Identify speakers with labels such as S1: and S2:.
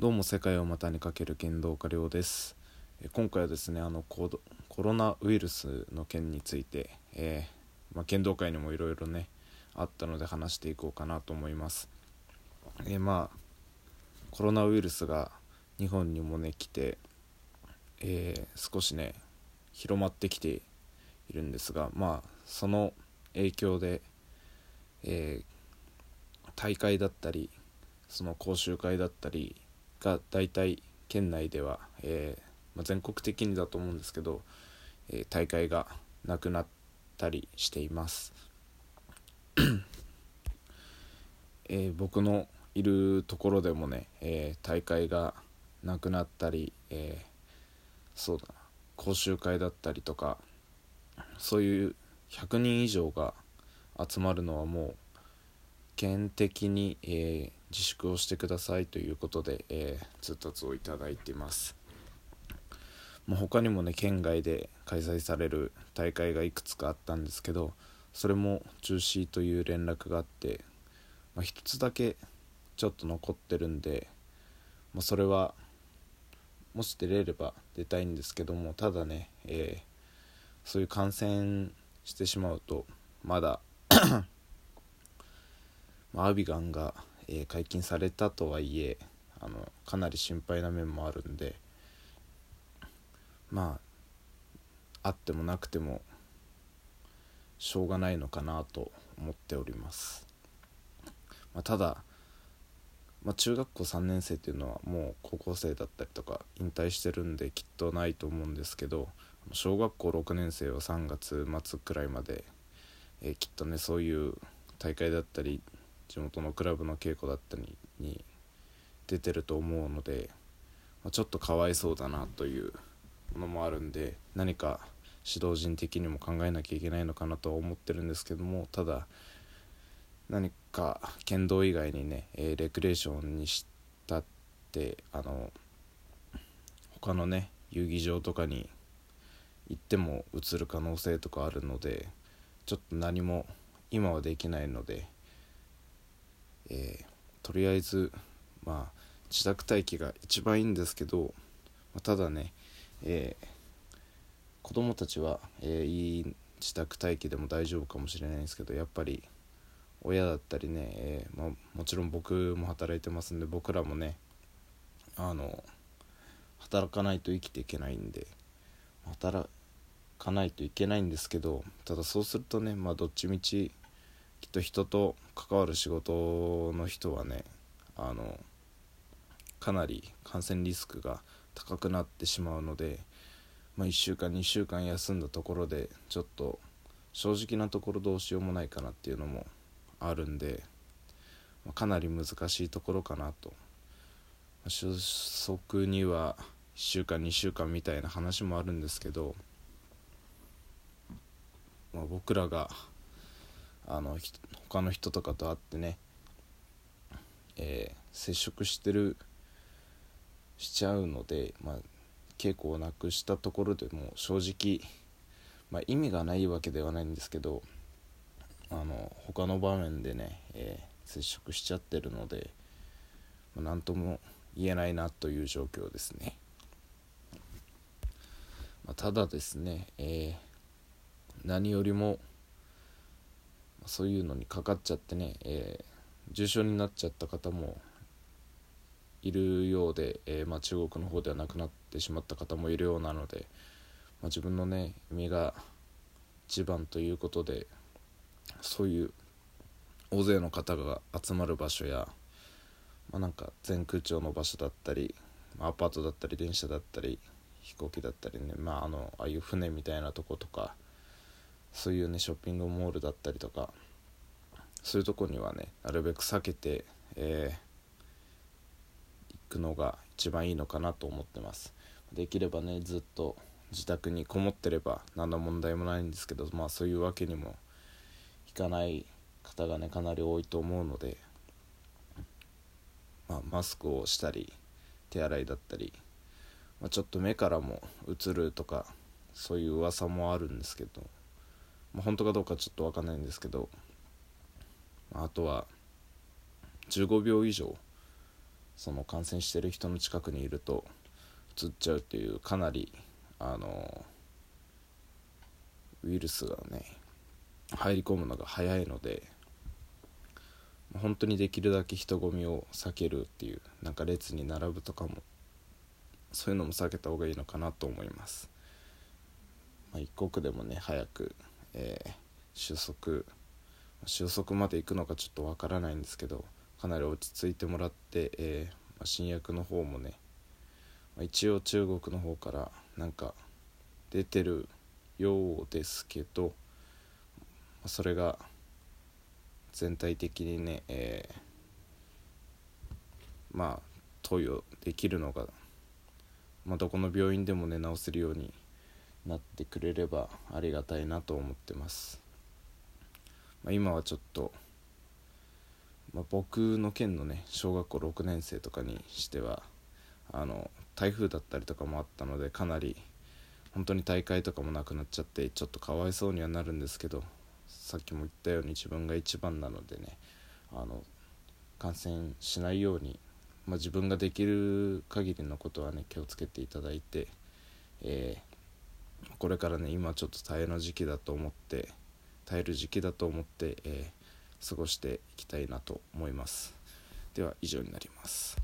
S1: どうも世界を股にかける剣道家亮です。今回はですねあのコロナウイルスの件について、えーまあ、剣道界にもいろいろねあったので話していこうかなと思います。えーまあコロナウイルスが日本にもね来て、えー少しね広まってきているんですがまあその影響で、え大会だったりその講習会だったりが大体県内では、えーまあ、全国的にだと思うんですけど、えー大会がなくなったりしています、えー僕のいるところでもね、えー大会がなくなったり、えーそうだな講習会だったりとかそういう100人以上が集まるのはもう県的に、えー自粛をしてくださいということで、えー通達をいただいています。もう他にもね県外で開催される大会がいくつかあったんですけどそれも中止という連絡があって、まあ、つだけちょっと残ってるんで、まあ、それはもし出れれば出たいんですけどもただね、えーそういう感染してしまうとまだまあアビガンが、え解禁されたとはいえあのかなり心配な面もあるんでまああってもなくてもしょうがないのかなと思っております、まあ、ただ、まあ、中学校3年生っていうのはもう高校生だったりとか引退してるんできっとないと思うんですけど小学校6年生は3月末くらいまで、えーきっとねそういう大会だったり地元のクラブの稽古だったりに出てると思うので、まあちょっとかわいそうだなというのもあるんで何か指導陣的にも考えなきゃいけないのかなとは思ってるんですけどもただ何か剣道以外にね、えーレクレーションにしたってあの他のね遊技場とかに行っても移る可能性とかあるのでちょっと何も今はできないので、えーとりあえずまあ自宅待機が一番いいんですけど、まあただね、えー子供たちは、えーいい自宅待機でも大丈夫かもしれないんですけどやっぱり親だったりね、えーまあ、もちろん僕も働いてますんで僕らもねあの働かないと生きていけないんで働かないといけないんですけどただそうするとねまあどっちみちきっと人と関わる仕事の人はねあのかなり感染リスクが高くなってしまうので、まあ、1週間2週間休んだところでちょっと正直なところどうしようもないかなっていうのもあるんで、まあかなり難しいところかなと、ま収束には1週間2週間みたいな話もあるんですけど、まあ、僕らがあの他の人とかと会ってね、えー接触してるしちゃうので、まあ、稽古をなくしたところでも正直、まあ、意味がないわけではないんですけどあの他の場面でね、えー接触しちゃってるので、まあ、何とも言えないなという状況ですね。まあ、ただですね、えー何よりもそういうのにかかっちゃってね、えー重症になっちゃった方もいるようで、えーまあ、中国の方では亡くなってしまった方もいるようなので、まあ、自分のね身が一番ということでそういう大勢の方が集まる場所や、まあ、なんか全空調の場所だったり、アパートだったり電車だったり飛行機だったりね、まあ、あのああいう船みたいなとことかそういうねショッピングモールだったりとかそういうとこにはねなるべく避けて、えー行くのが一番いいのかなと思ってます。できればねずっと自宅にこもってれば何の問題もないんですけどまあそういうわけにもいかない方がねかなり多いと思うので、まあ、マスクをしたり手洗いだったり、まあ、ちょっと目からも映るとかそういう噂もあるんですけど、まあ、本当かどうかちょっと分かんないんですけどあとは15秒以上その感染してる人の近くにいると移っちゃうっていうかなりあのウイルスがね入り込むのが早いので本当にできるだけ人混みを避けるっていうなんか列に並ぶとかもそういうのも避けた方がいいのかなと思います、まあ、一刻でもね早く、えー、収束収束まで行くのかちょっとわからないんですけどかなり落ち着いてもらって、えー、まあ、新薬の方もね、まあ、一応中国の方からなんか出てるようですけど、まそれが全体的にね、えー、まあ投与できるのが、ま、どこの病院でもね治せるようになってくれればありがたいなと思ってます、まあ、今はちょっと、まあ、僕の県のね小学校6年生とかにしてはあの台風だったりとかもあったのでかなり本当に大会とかもなくなっちゃってちょっとかわいそうにはなるんですけどさっきも言ったように自分が一番なのでねあの感染しないように、まあ、自分ができる限りのことはね気をつけていただいて、えー、これからね今ちょっと耐えの時期だと思って耐える時期だと思って、えー、過ごしていきたいなと思います。では以上になります。